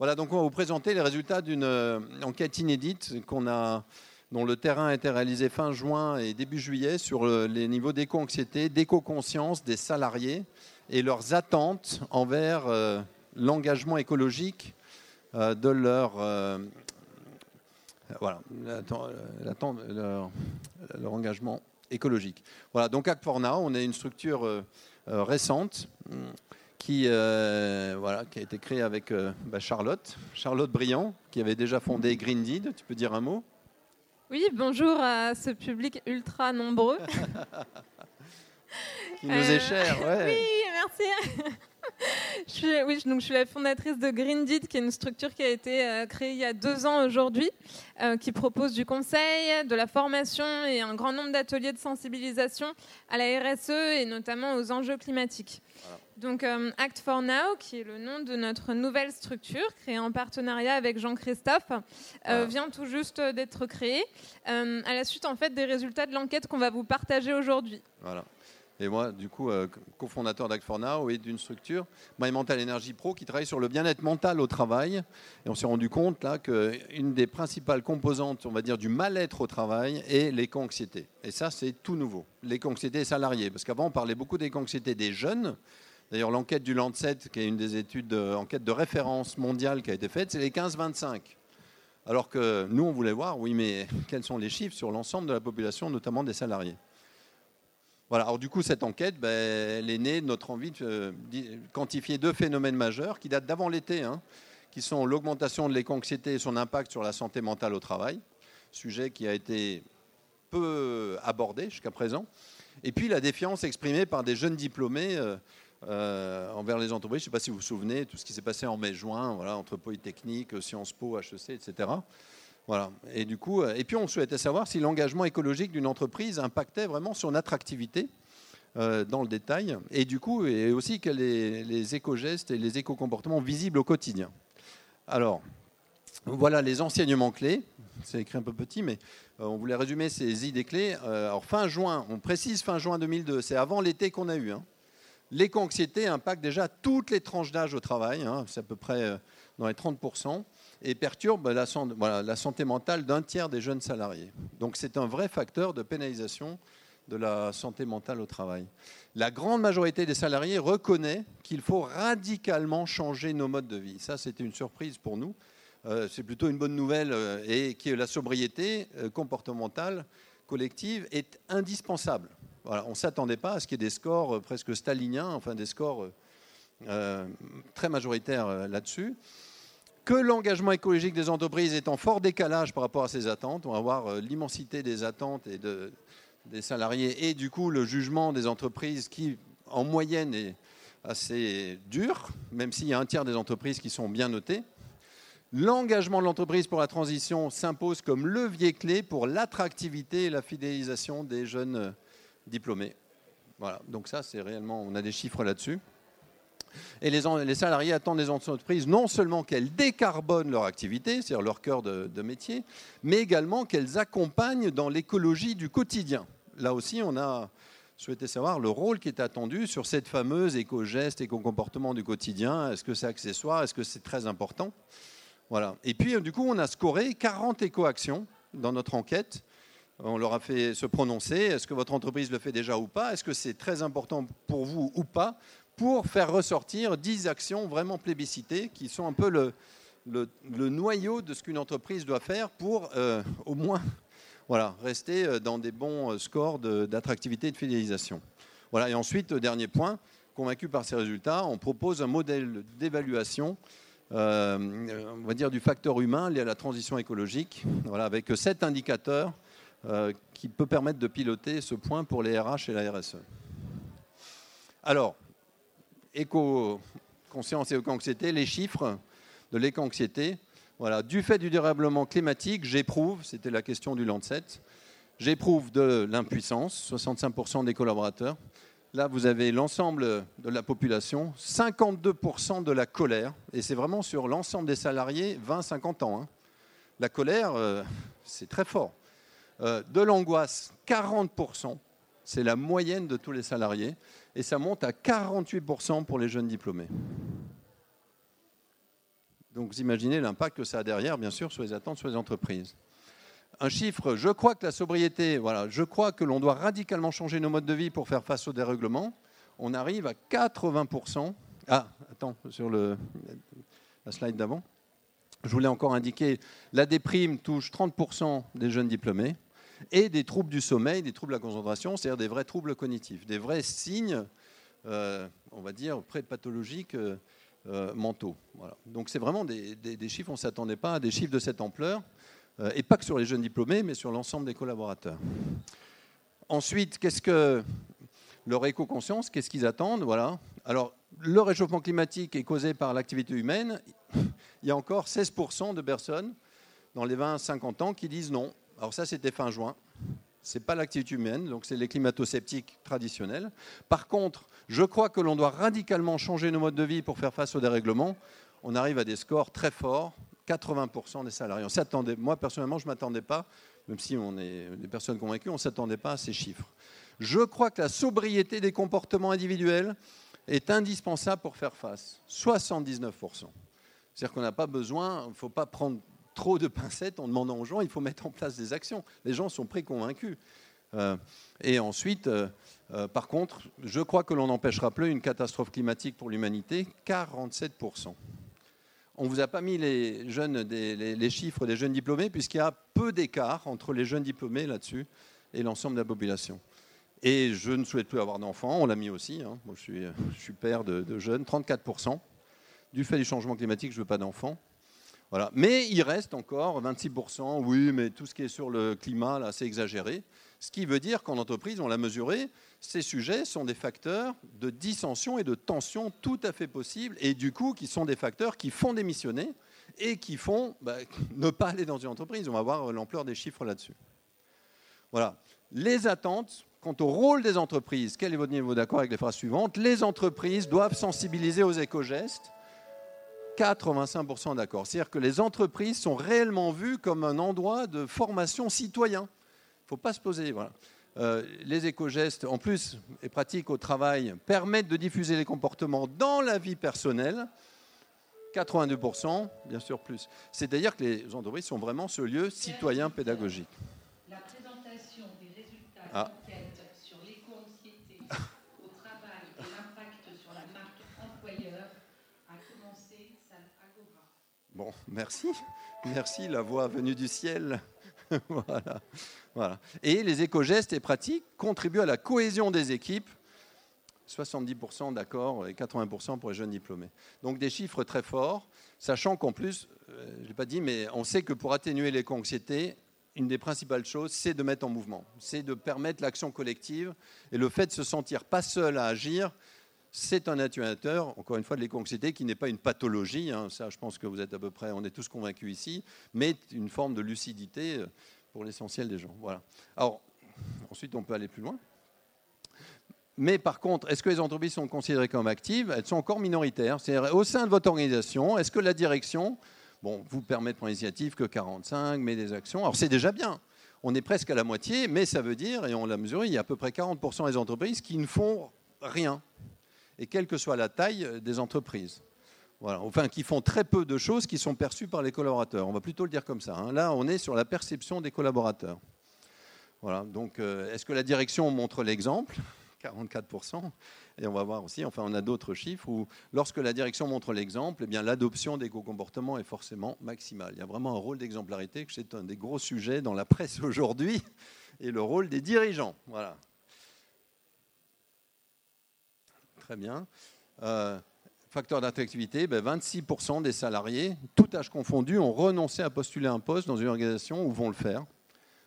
Voilà, donc on va vous présenter les résultats d'une euh, enquête inédite qu'on a, dont le terrain a été réalisé fin juin et début juillet sur les niveaux d'éco-anxiété, d'éco-conscience des salariés et leurs attentes envers euh, l'engagement écologique euh, de leur voilà, leur, leur, engagement écologique. Voilà, donc Act for Now, on est une structure récente qui, euh, voilà, qui a été créé avec euh, bah, Charlotte, Charlotte Briand, qui avait déjà fondé Green Deed. Tu peux dire un mot? Oui, bonjour à ce public ultra nombreux. qui nous est cher, ouais. Oui, merci. je suis, oui, donc je suis la fondatrice de Green Deed, qui est une structure qui a été euh, créée il y a deux ans aujourd'hui, qui propose du conseil, de la formation et un grand nombre d'ateliers de sensibilisation à la RSE et notamment aux enjeux climatiques. Donc euh, Act for Now, qui est le nom de notre nouvelle structure créée en partenariat avec Jean-Christophe, euh, vient tout juste d'être créée euh, à la suite en fait des résultats de l'enquête qu'on va vous partager aujourd'hui. Voilà. Et moi, du coup, cofondateur d'Act for Now et d'une structure, My Mental Energy Pro, qui travaille sur le bien-être mental au travail. Et on s'est rendu compte là qu'une des principales composantes, on va dire, du mal-être au travail est l'éco-anxiété. Et ça, c'est tout nouveau. L'éco-anxiété salariée. Parce qu'avant, on parlait beaucoup d'éco-anxiété des jeunes. D'ailleurs, l'enquête du Lancet, qui est une des études de, de référence mondiale qui a été faite, c'est les 15-25. Alors que nous, on voulait voir, oui, mais quels sont les chiffres sur l'ensemble de la population, notamment des salariés? Voilà, alors du coup, cette enquête, ben, elle est née de notre envie de euh, quantifier deux phénomènes majeurs qui datent d'avant l'été, hein, qui sont l'augmentation de l'éco-anxiété et son impact sur la santé mentale au travail, sujet qui a été peu abordé jusqu'à présent, et puis la défiance exprimée par des jeunes diplômés euh, euh, envers les entreprises. Je ne sais pas si vous vous souvenez, tout ce qui s'est passé en mai-juin, voilà, entre Polytechnique, Sciences Po, HEC, etc. Voilà. Et du coup, euh, et puis on souhaitait savoir si l'engagement écologique d'une entreprise impactait vraiment son attractivité euh, dans le détail, et du coup, et aussi quels les, les éco-gestes et les éco-comportements visibles au quotidien. Alors, voilà les enseignements clés. C'est écrit un peu petit, mais on voulait résumer ces idées clés. alors fin juin, on précise fin juin 2002, c'est avant l'été qu'on a eu. Hein. L'éco-anxiété impacte déjà toutes les tranches d'âge au travail, hein, c'est à peu près euh, dans les 30%, et perturbe la, santé mentale d'un tiers des jeunes salariés. Donc c'est un vrai facteur de pénalisation de la santé mentale au travail. La grande majorité des salariés reconnaît qu'il faut radicalement changer nos modes de vie. Ça, c'était une surprise pour nous. Euh, c'est plutôt une bonne nouvelle euh, et que la sobriété comportementale collective est indispensable on ne s'attendait pas à ce qu'il y ait des scores euh, presque staliniens, enfin des scores euh, euh, très majoritaires là-dessus. Que l'engagement écologique des entreprises est en fort décalage par rapport à ces attentes. On va voir l'immensité des attentes des salariés et du coup le jugement des entreprises qui, en moyenne, est assez dur, même s'il y a un tiers des entreprises qui sont bien notées. L'engagement de l'entreprise pour la transition s'impose comme levier clé pour l'attractivité et la fidélisation des jeunes diplômés. Voilà, donc ça, c'est réellement, on a des chiffres là-dessus. Et les, salariés attendent des entreprises non seulement qu'elles décarbonent leur activité, c'est-à-dire leur cœur de, métier, mais également qu'elles accompagnent dans l'écologie du quotidien. Là aussi, on a souhaité savoir le rôle qui est attendu sur cette fameuse éco-geste, éco-comportement du quotidien. Est-ce que c'est accessoire? Est-ce que c'est très important? Voilà. Et puis, du coup, on a scoré 40 éco-actions dans notre enquête on leur a fait se prononcer. Est-ce que votre entreprise le fait déjà ou pas? Est-ce que c'est très important pour vous ou pas Pour faire ressortir 10 actions vraiment plébiscitées qui sont un peu le, noyau de ce qu'une entreprise doit faire pour euh, au moins voilà, rester euh, dans des bons euh, scores d'attractivité et de fidélisation. Voilà, et ensuite, dernier point, convaincu par ces résultats, on propose un modèle d'évaluation on va dire du facteur humain lié à la transition écologique, voilà, avec sept indicateurs qui peut permettre de piloter ce point pour les RH et la RSE. Alors, éco-conscience et éco-anxiété, les chiffres de l'éco-anxiété. Voilà, du fait du dérèglement climatique, j'éprouve, c'était la question du Lancet, j'éprouve de l'impuissance, 65% des collaborateurs. Là, vous avez l'ensemble de la population, 52% de la colère, et c'est vraiment sur l'ensemble des salariés, 20-50 ans. Hein. La colère, euh, c'est très fort. Euh, de l'angoisse, 40%, c'est la moyenne de tous les salariés, et ça monte à 48% pour les jeunes diplômés. Donc vous imaginez l'impact que ça a derrière, bien sûr, sur les attentes sur les entreprises. Un chiffre, je crois que la sobriété, voilà, je crois que l'on doit radicalement changer nos modes de vie pour faire face au dérèglement. On arrive à 80%. Ah, attends, sur le, la slide d'avant. Je voulais encore indiquer, la déprime touche 30% des jeunes diplômés et des troubles du sommeil, des troubles de la concentration, c'est-à-dire des vrais troubles cognitifs, des vrais signes, euh, on va dire, pré-pathologiques euh, euh, mentaux. Donc c'est vraiment des, chiffres, on ne s'attendait pas à des chiffres de cette ampleur, et pas que sur les jeunes diplômés, mais sur l'ensemble des collaborateurs. Ensuite, qu'est-ce que leur éco-conscience, qu'est-ce qu'ils attendent Voilà. Alors, le réchauffement climatique est causé par l'activité humaine. Il y a encore 16% de personnes dans les 20-50 ans qui disent non. Alors ça, c'était fin juin. Ce n'est pas l'activité humaine, donc c'est les climato-sceptiques traditionnels. Par contre, je crois que l'on doit radicalement changer nos modes de vie pour faire face au dérèglement. On arrive à des scores très forts, 80% des salariés. On s'attendait, moi personnellement, je ne m'attendais pas, même si on est des personnes convaincues, on ne s'attendait pas à ces chiffres. Je crois que la sobriété des comportements individuels est indispensable pour faire face. 79%. C'est-à-dire qu'on n'a pas besoin, il ne faut pas prendre trop de pincettes en demandant aux gens, il faut mettre en place des actions. Les gens sont préconvaincus. Euh, et ensuite, euh, euh, par contre, je crois que l'on n'empêchera plus une catastrophe climatique pour l'humanité, 47%. On ne vous a pas mis les, chiffres des jeunes diplômés, puisqu'il y a peu d'écart entre les jeunes diplômés là-dessus et l'ensemble de la population. Et je ne souhaite plus avoir d'enfants, on l'a mis aussi. Hein. Moi, je, suis, je suis père de, de jeunes, 34%. Du fait du changement climatique, je ne veux pas d'enfants. Voilà. Mais il reste encore 26%, oui, mais tout ce qui est sur le climat, là, c'est exagéré. Ce qui veut dire qu'en entreprise, on l'a mesuré, ces sujets sont des facteurs de dissension et de tension tout à fait possibles, et du coup, qui sont des facteurs qui font démissionner et qui font bah, ne pas aller dans une entreprise. On va voir l'ampleur des chiffres là-dessus. Voilà. Les attentes quant au rôle des entreprises. Quel est votre niveau d'accord avec les phrases suivantes? Les entreprises doivent sensibiliser aux éco-gestes 85% d'accord. C'est-à-dire que les entreprises sont réellement vues comme un endroit de formation citoyen. Il ne faut pas se poser. Voilà. Euh, les éco-gestes, en plus, et pratiques au travail, permettent de diffuser les comportements dans la vie personnelle. 82%, bien sûr plus. C'est-à-dire que les entreprises sont vraiment ce lieu citoyen pédagogique. La présentation des résultats ah. sur l'éco-anxiété au travail et l'impact sur la marque employeur Bon, merci. Merci, la voix venue du ciel. voilà, voilà. Et les éco-gestes et pratiques contribuent à la cohésion des équipes. 70% d'accord et 80% pour les jeunes diplômés. Donc des chiffres très forts, sachant qu'en plus, euh, je ne l'ai pas dit, mais on sait que pour atténuer l'éco-anxiété, une des principales choses, c'est de mettre en mouvement, c'est de permettre l'action collective et le fait de se sentir pas seul à agir, c'est un atténuateur, encore une fois, de l'éco-anxiété qui n'est pas une pathologie. Hein. ça, je pense que vous êtes à peu près, on est tous convaincus ici, mais une forme de lucidité euh, pour l'essentiel des gens. Voilà. Alors, ensuite, on peut aller plus loin. Mais par contre, est-ce que les entreprises sont considérées comme actives? Elles sont encore minoritaires. C'est au sein de votre organisation, est-ce que la direction, bon, vous permet de prendre l'initiative que 45, mais des actions? Alors c'est déjà bien. On est presque à la moitié, mais ça veut dire, et on l'a mesuré, il y a à peu près 40% des entreprises qui ne font rien et quelle que soit la taille euh, des entreprises. Voilà. Enfin, qui font très peu de choses qui sont perçues par les collaborateurs. On va plutôt le dire comme ça. Hein. Là, on est sur la perception des collaborateurs. Voilà. Donc, euh, est-ce que la direction montre l'exemple? 44%. Et on va voir aussi, enfin, on a d'autres chiffres où, lorsque la direction montre l'exemple, eh bien, l'adoption des co-comportements est forcément maximale. Il y a vraiment un rôle d'exemplarité, que c'est un des gros sujets dans la presse aujourd'hui, et le rôle des dirigeants. Voilà. Très bien. Euh, facteur d'attractivité, 26% ben, des salariés, tout âge confondu, ont renoncé à postuler un poste dans une organisation ou vont le faire.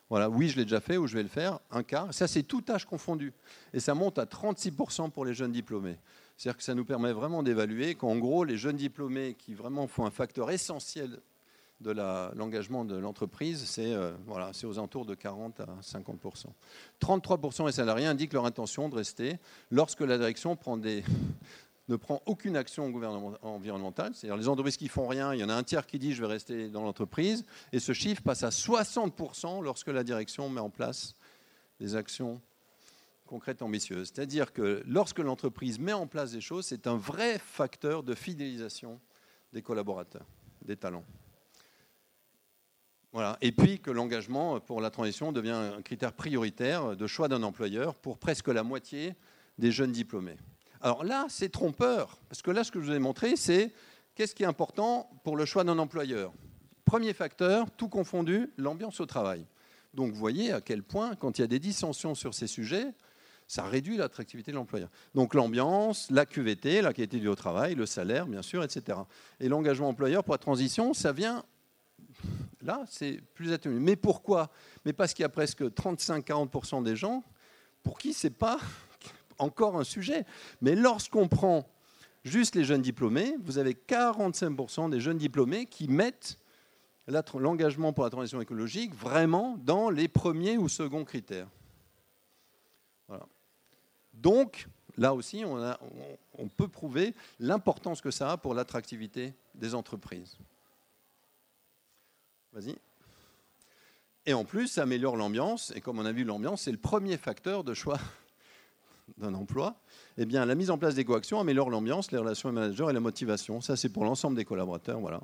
Voilà, oui, je l'ai déjà fait ou je vais le faire, un quart. Ça, c'est tout âge confondu. Et ça monte à 36% pour les jeunes diplômés. C'est-à-dire que ça nous permet vraiment d'évaluer qu'en gros, les jeunes diplômés qui vraiment font un facteur essentiel de l'engagement de l'entreprise, c'est euh, aux alentours de 40 à 50 33 des salariés indiquent leur intention de rester lorsque la direction prend des, ne prend aucune action environnementale. C'est-à-dire les entreprises qui font rien, il y en a un tiers qui dit je vais rester dans l'entreprise, et ce chiffre passe à 60 lorsque la direction met en place des actions concrètes ambitieuses. C'est-à-dire que lorsque l'entreprise met en place des choses, c'est un vrai facteur de fidélisation des collaborateurs. des talents. Voilà. Et puis que l'engagement pour la transition devient un critère prioritaire de choix d'un employeur pour presque la moitié des jeunes diplômés. Alors là, c'est trompeur, parce que là, ce que je vous ai montré, c'est qu'est-ce qui est important pour le choix d'un employeur. Premier facteur, tout confondu, l'ambiance au travail. Donc vous voyez à quel point, quand il y a des dissensions sur ces sujets, ça réduit l'attractivité de l'employeur. Donc l'ambiance, la QVT, la qualité du travail, le salaire, bien sûr, etc. Et l'engagement employeur pour la transition, ça vient là, c'est plus atténué. Mais pourquoi? Mais parce qu'il y a presque 35-40% des gens pour qui ce n'est pas encore un sujet. Mais lorsqu'on prend juste les jeunes diplômés, vous avez 45% des jeunes diplômés qui mettent l'engagement pour la transition écologique vraiment dans les premiers ou seconds critères. Donc, là aussi, on, peut prouver l'importance que ça a pour l'attractivité des entreprises. Vas-y. Et en plus, ça améliore l'ambiance. Et comme on a vu, l'ambiance, c'est le premier facteur de choix d'un emploi. Eh bien, la mise en place des coactions améliore l'ambiance, les relations avec managers et la motivation. Ça, c'est pour l'ensemble des collaborateurs. Voilà.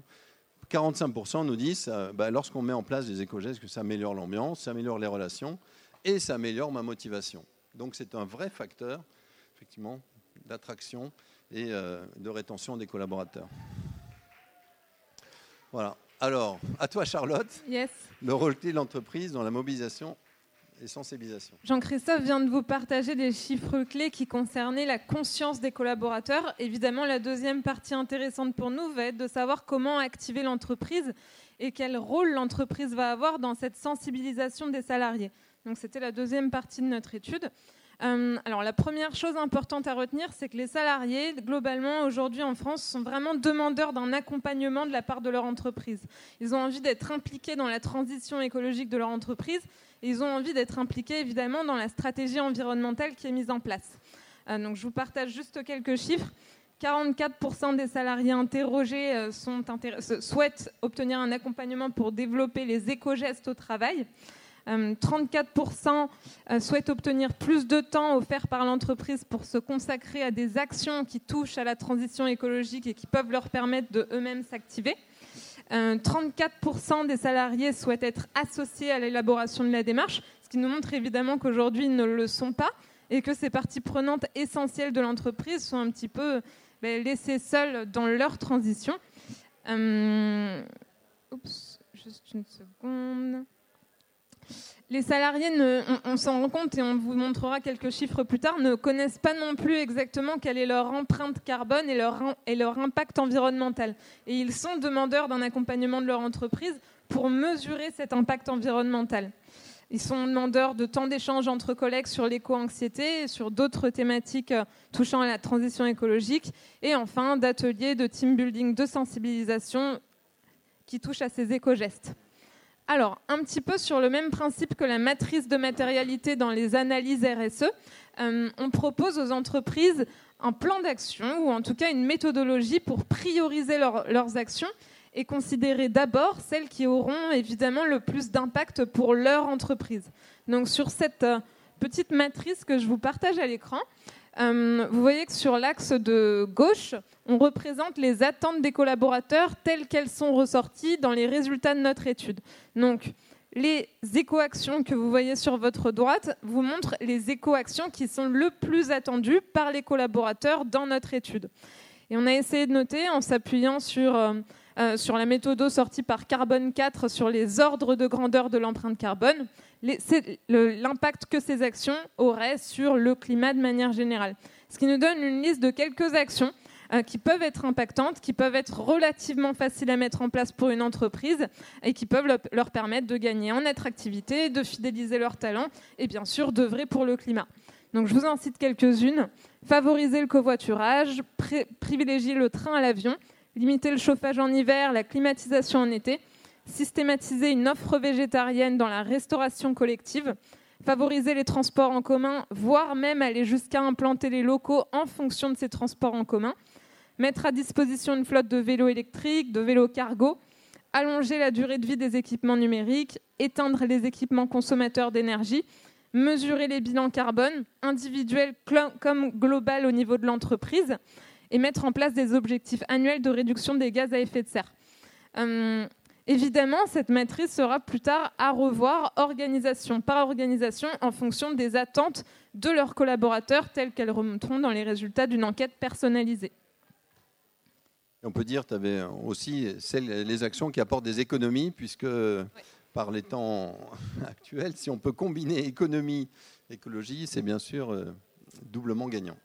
45% nous disent, bah, lorsqu'on met en place des éco-gestes, que ça améliore l'ambiance, ça améliore les relations et ça améliore ma motivation. Donc c'est un vrai facteur, effectivement, d'attraction et euh, de rétention des collaborateurs. Voilà. Alors, à toi Charlotte, yes. le rôle clé de l'entreprise dans la mobilisation et sensibilisation. Jean-Christophe vient de vous partager des chiffres clés qui concernaient la conscience des collaborateurs. Évidemment, la deuxième partie intéressante pour nous va être de savoir comment activer l'entreprise et quel rôle l'entreprise va avoir dans cette sensibilisation des salariés. Donc c'était la deuxième partie de notre étude. Euh, alors la première chose importante à retenir, c'est que les salariés, globalement, aujourd'hui en France, sont vraiment demandeurs d'un accompagnement de la part de leur entreprise. Ils ont envie d'être impliqués dans la transition écologique de leur entreprise et ils ont envie d'être impliqués, évidemment, dans la stratégie environnementale qui est mise en place. Euh, donc je vous partage juste quelques chiffres. 44% des salariés interrogés euh, souhaitent obtenir un accompagnement pour développer les éco-gestes au travail. 34% euh, souhaitent obtenir plus de temps offert par l'entreprise pour se consacrer à des actions qui touchent à la transition écologique et qui peuvent leur permettre de eux-mêmes s'activer. 34% des salariés souhaitent être associés à l'élaboration de la démarche, ce qui nous montre évidemment qu'aujourd'hui ils ne le sont pas et que ces parties prenantes essentielles de l'entreprise sont un petit peu ben, laissées seules dans leur transition. Euh, oups, juste une seconde les salariés, on, s'en rend compte et on vous montrera quelques chiffres plus tard, ne connaissent pas non plus exactement quelle est leur empreinte carbone et leur, impact environnemental. Et ils sont demandeurs d'un accompagnement de leur entreprise pour mesurer cet impact environnemental. Ils sont demandeurs de temps d'échange entre collègues sur l'éco-anxiété sur d'autres thématiques euh, touchant à la transition écologique. Et enfin, d'ateliers de team building de sensibilisation qui touchent à ces éco-gestes. Alors, un petit peu sur le même principe que la matrice de matérialité dans les analyses RSE, euh, on propose aux entreprises un plan d'action ou en tout cas une méthodologie pour prioriser leurs actions et considérer d'abord celles qui auront évidemment le plus d'impact pour leur entreprise. Donc sur cette euh, petite matrice que je vous partage à l'écran, euh, vous voyez que sur l'axe de gauche, on représente les attentes des collaborateurs telles qu'elles sont ressorties dans les résultats de notre étude. Donc, les éco-actions que vous voyez sur votre droite vous montrent les éco-actions qui sont le plus attendues par les collaborateurs dans notre étude. Et on a essayé de noter en s'appuyant sur, euh, euh, sur la méthode sortie par Carbone 4 sur les ordres de grandeur de l'empreinte carbone l'impact que ces actions auraient sur le climat de manière générale. Ce qui nous donne une liste de quelques actions euh, qui peuvent être impactantes, qui peuvent être relativement faciles à mettre en place pour une entreprise et qui peuvent leur permettre de gagner en attractivité, de fidéliser leurs talents et bien sûr d'œuvrer pour le climat. Donc je vous en cite quelques-unes. Favoriser le covoiturage, privilégier le train à l'avion, limiter le chauffage en hiver, la climatisation en été, systématiser une offre végétarienne dans la restauration collective, favoriser les transports en commun, voire même aller jusqu'à implanter les locaux en fonction de ces transports en commun, mettre à disposition une flotte de vélos électriques, de vélos cargo, allonger la durée de vie des équipements numériques, éteindre les équipements consommateurs d'énergie, mesurer les bilans carbone, individuels comme global au niveau de l'entreprise, et mettre en place des objectifs annuels de réduction des gaz à effet de serre. Évidemment, cette matrice sera plus tard à revoir organisation par organisation en fonction des attentes de leurs collaborateurs telles qu'elles remonteront dans les résultats d'une enquête personnalisée. On peut dire que tu avais aussi les actions qui apportent des économies, puisque par les temps actuels, si on peut combiner économie et écologie, c'est bien sûr euh, doublement gagnant.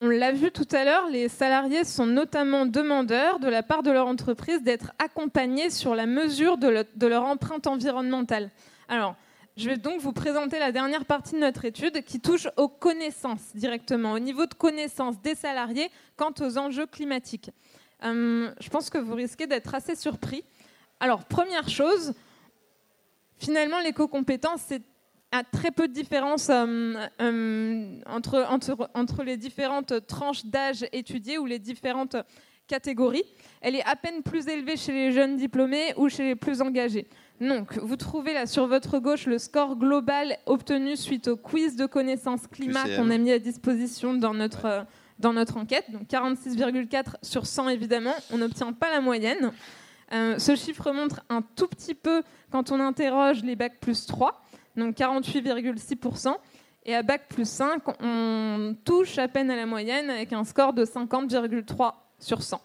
On l'a vu tout à l'heure, les salariés sont notamment demandeurs de la part de leur entreprise d'être accompagnés sur la mesure de, leur empreinte environnementale. Alors, je vais donc vous présenter la dernière partie de notre étude qui touche aux connaissances directement, au niveau de connaissances des salariés quant aux enjeux climatiques. Euh, je pense que vous risquez d'être assez surpris. Alors, première chose, finalement, l'éco-compétence, c'est a très peu de différence euh, euh, entre, entre, entre, les différentes tranches d'âge étudiées ou les différentes catégories. Elle est à peine plus élevée chez les jeunes diplômés ou chez les plus engagés. Donc, vous trouvez là sur votre gauche le score global obtenu suite au quiz de connaissances climat qu'on a mis à disposition dans notre, euh, dans notre enquête. Donc 46,4 sur 100 évidemment, on n'obtient pas la moyenne. ce chiffre montre un tout petit peu quand on interroge les bacs plus 3 donc 48,6%. Et à Bac plus 5, on touche à peine à la moyenne avec un score de 50,3 sur 100.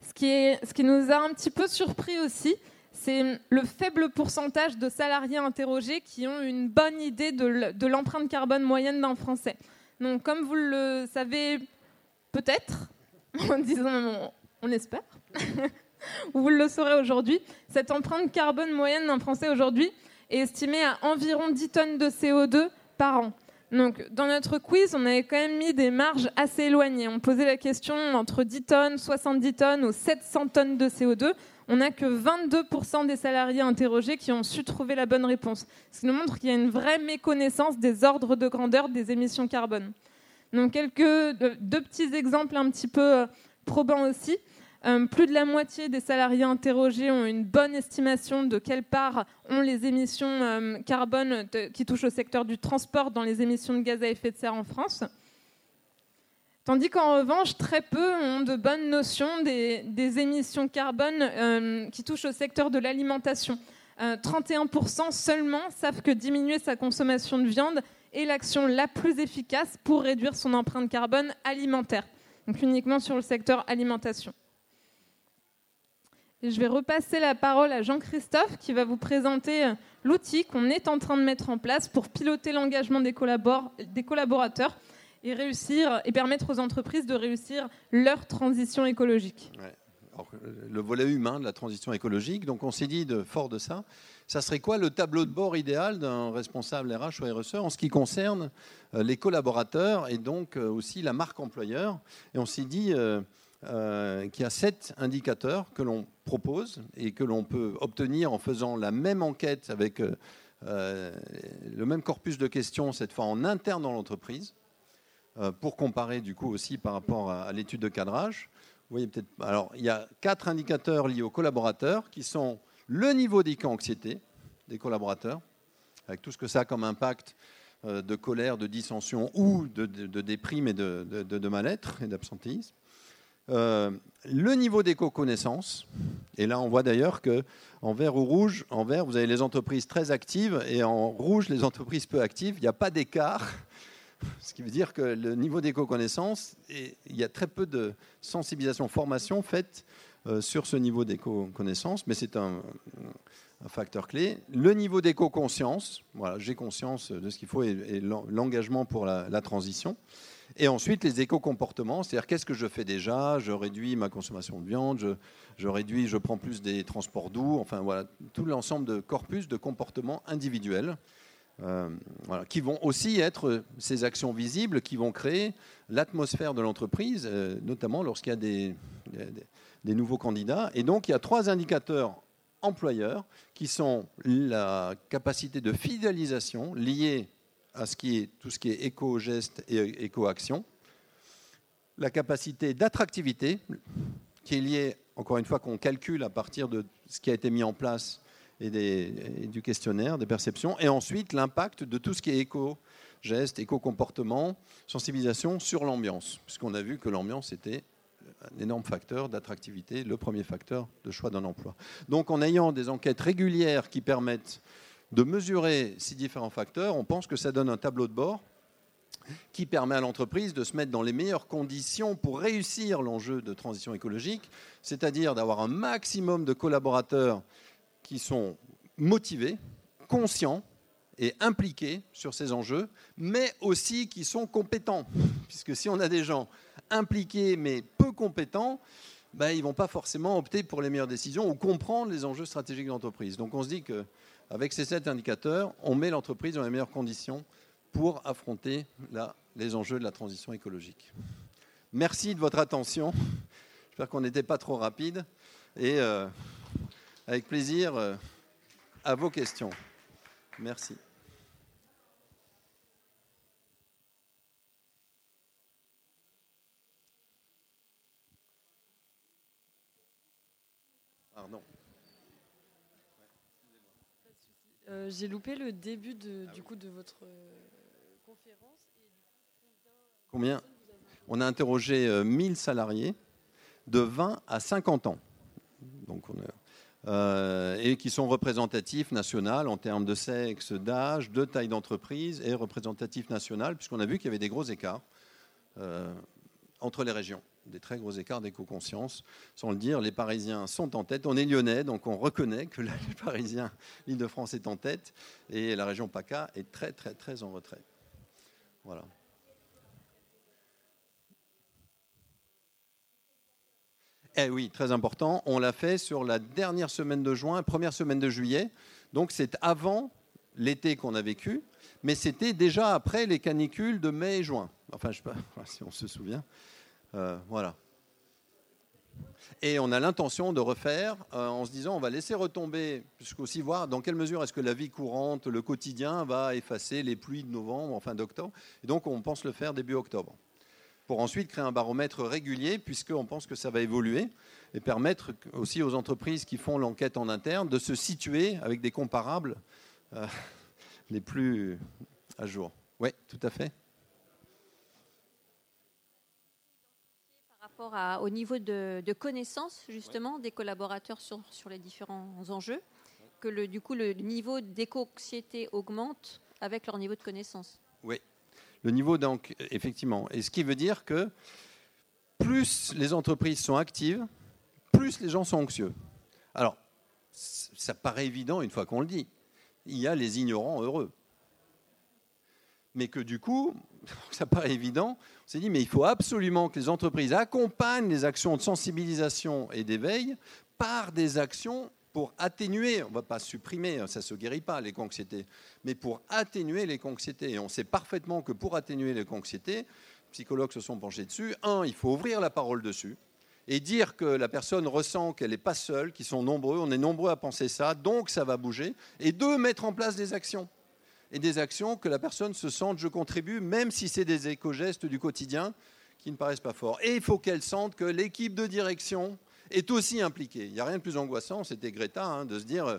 Ce qui, est, ce qui nous a un petit peu surpris aussi, c'est le faible pourcentage de salariés interrogés qui ont une bonne idée de l'empreinte carbone moyenne d'un Français. Donc, comme vous le savez peut-être, en disant on espère, vous le saurez aujourd'hui, cette empreinte carbone moyenne d'un Français aujourd'hui est estimée à environ 10 tonnes de CO2 par an. Donc, dans notre quiz, on avait quand même mis des marges assez éloignées. On posait la question entre 10 tonnes, 70 tonnes ou 700 tonnes de CO2. On n'a que 22% des salariés interrogés qui ont su trouver la bonne réponse. Ce qui nous montre qu'il y a une vraie méconnaissance des ordres de grandeur des émissions carbone. Donc, quelques, deux petits exemples un petit peu euh, probants aussi. Euh, plus de la moitié des salariés interrogés ont une bonne estimation de quelle part ont les émissions euh, carbone qui touchent au secteur du transport dans les émissions de gaz à effet de serre en France. Tandis qu'en revanche, très peu ont de bonnes notions des, émissions carbone euh, qui touchent au secteur de l'alimentation. 31% seulement savent que diminuer sa consommation de viande est l'action la plus efficace pour réduire son empreinte carbone alimentaire. Donc uniquement sur le secteur alimentation je vais repasser la parole à Jean-Christophe qui va vous présenter euh, l'outil qu'on est en train de mettre en place pour piloter l'engagement des, collaborateurs et réussir et permettre aux entreprises de réussir leur transition écologique. le volet humain de la transition écologique, donc on s'est dit de fort de ça, ça serait quoi le tableau de bord idéal d'un responsable RH ou RSE en ce qui concerne euh, les collaborateurs et donc euh, aussi la marque employeur? Et on s'est dit euh, qui a sept indicateurs que l'on propose et que l'on peut obtenir en faisant la même enquête avec euh, euh, le même corpus de questions, cette fois en interne dans l'entreprise, pour comparer du coup aussi par rapport à, l'étude de cadrage. Vous voyez peut-être. Alors, il y a quatre indicateurs liés aux collaborateurs qui sont le niveau d'éco-anxiété des collaborateurs, avec tout ce que ça a comme impact de colère, de dissension ou de, déprime et de, de mal-être et d'absentéisme. Euh, le niveau d'éco-connaissance. Et là, on voit d'ailleurs que en vert ou rouge, en vert, vous avez les entreprises très actives et en rouge, les entreprises peu actives. Il n'y a pas d'écart. Ce qui veut dire que le niveau d'éco-connaissance, il y a très peu de sensibilisation, formation faite euh, sur ce niveau d'éco-connaissance, mais c'est un, facteur clé. Le niveau d'éco-conscience, voilà, j'ai conscience de ce qu'il faut et, l'engagement pour la transition. Et ensuite, les éco-comportements, c'est-à-dire qu'est-ce que je fais déjà? Je réduis ma consommation de viande, je, réduis, je prends plus des transports doux, enfin voilà, tout l'ensemble de corpus de comportements individuels. Euh, qui vont aussi être ces actions visibles qui vont créer l'atmosphère de l'entreprise, euh, notamment lorsqu'il y a des, des, nouveaux candidats. Et donc, il y a trois indicateurs employeurs qui sont la capacité de fidélisation liée à tout ce qui est éco-geste et éco-action. La capacité d'attractivité, qui est liée, encore une fois, qu'on calcule à partir de ce qui a été mis en place et, des, du questionnaire, des perceptions. Et ensuite, l'impact de tout ce qui est éco gestes, éco-comportement, sensibilisation sur l'ambiance, puisqu'on a vu que l'ambiance était un énorme facteur d'attractivité, le premier facteur de choix d'un emploi. Donc en ayant des enquêtes régulières qui permettent de mesurer ces différents facteurs, on pense que ça donne un tableau de bord qui permet à l'entreprise de se mettre dans les meilleures conditions pour réussir l'enjeu de transition écologique, c'est-à-dire d'avoir un maximum de collaborateurs qui sont motivés, conscients et impliqués sur ces enjeux, mais aussi qui sont compétents. Puisque si on a des gens impliqués mais peu compétents, ben, ils ne vont pas forcément opter pour les meilleures décisions ou comprendre les enjeux stratégiques de l'entreprise. Donc on se dit qu'avec ces sept indicateurs, on met l'entreprise dans les meilleures conditions pour affronter les enjeux de la transition écologique. Merci de votre attention. J'espère qu'on n'était pas trop rapide. Et euh, avec plaisir euh, à vos questions. Merci. Pardon. Euh, j'ai loupé le début de, du coup de votre Combien On a interrogé 1000 euh, salariés de 20 à 50 ans. Donc euh, et qui sont représentatifs national en termes de sexe, d'âge, de taille d'entreprise et représentatifs national, puisqu'on a vu qu'il y avait des gros écarts euh, entre les régions, des très gros écarts d'éco-conscience. Sans le dire, les Parisiens sont en tête. On est lyonnais, donc on reconnaît que les Parisiens, l'Île-de-France est en tête, et la région PACA est très, très, très en retrait. Voilà. Eh oui, très important. On l'a fait sur la dernière semaine de juin, première semaine de juillet. Donc c'est avant l'été qu'on a vécu, mais c'était déjà après les canicules de mai et juin. Enfin, je ne sais pas si on se souvient. Euh, voilà. Et on a l'intention de refaire euh, en se disant on va laisser retomber, aussi voir dans quelle mesure est-ce que la vie courante, le quotidien va effacer les pluies de novembre, enfin d'octobre. Et donc on pense le faire début octobre pour ensuite créer un baromètre régulier, puisqu'on pense que ça va évoluer, et permettre aussi aux entreprises qui font l'enquête en interne de se situer avec des comparables euh, les plus à jour. Oui, tout à fait. Rapport au niveau de, connaissance, justement, des collaborateurs sur, sur, les différents enjeux, que le, du coup, le niveau d'éco-anxiété augmente avec leur niveau de connaissance. Oui, le niveau donc effectivement. Et ce qui veut dire que plus les entreprises sont actives, plus les gens sont anxieux. Alors, ça paraît évident une fois qu'on le dit. Il y a les ignorants heureux. Mais que du coup, ça paraît évident, on s'est dit, mais il faut absolument que les entreprises accompagnent les actions de sensibilisation et d'éveil par des actions pour atténuer, on ne va pas supprimer, ça ne se guérit pas les anxiétés, mais pour atténuer les anxiétés. Et on sait parfaitement que pour atténuer les anxiétés, psychologues se sont penchés dessus. Un, il faut ouvrir la parole dessus et dire que la personne ressent qu'elle n'est pas seule, qu'ils sont nombreux, on est nombreux à penser ça, donc ça va bouger. Et deux, mettre en place des actions. Et des actions que la personne se sente, je contribue, même si c'est des éco-gestes du quotidien qui ne paraissent pas forts. Et il faut qu'elle sente que l'équipe de direction est aussi impliqué. Il n'y a rien de plus angoissant, c'était Greta, hein, de se dire euh,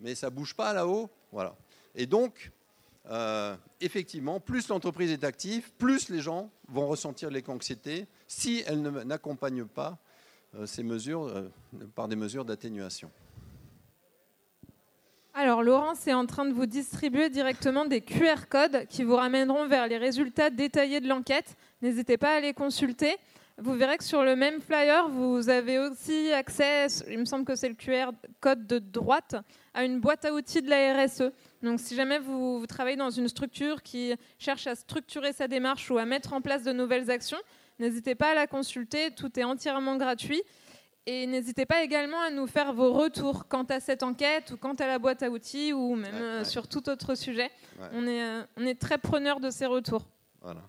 mais ça bouge pas là-haut. Voilà. Et donc, euh, effectivement, plus l'entreprise est active, plus les gens vont ressentir l'éco-anxiété si elle n'accompagne pas euh, ces mesures par des mesures d'atténuation. Alors, Laurence est en train de vous distribuer directement des QR codes qui vous ramèneront vers les résultats détaillés de l'enquête. N'hésitez pas à les consulter. Vous verrez que sur le même flyer, vous avez aussi accès, il me semble que c'est le QR code de droite, à une boîte à outils de la RSE. Donc si jamais vous, travaillez dans une structure qui cherche à structurer sa démarche ou à mettre en place de nouvelles actions, n'hésitez pas à la consulter, tout est entièrement gratuit. Et n'hésitez pas également à nous faire vos retours quant à cette enquête ou quant à la boîte à outils ou même euh, sur tout autre sujet. On, est, euh, on est très preneur de ces retours. Voilà.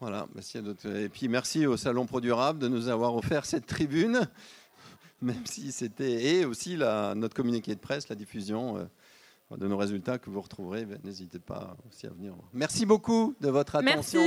Voilà, merci Et puis merci au Salon Pro Durable de nous avoir offert cette tribune, même si c'était. Et aussi la, notre communiqué de presse, la diffusion euh, de nos résultats que vous retrouverez. N'hésitez pas aussi à venir. Merci beaucoup de votre attention.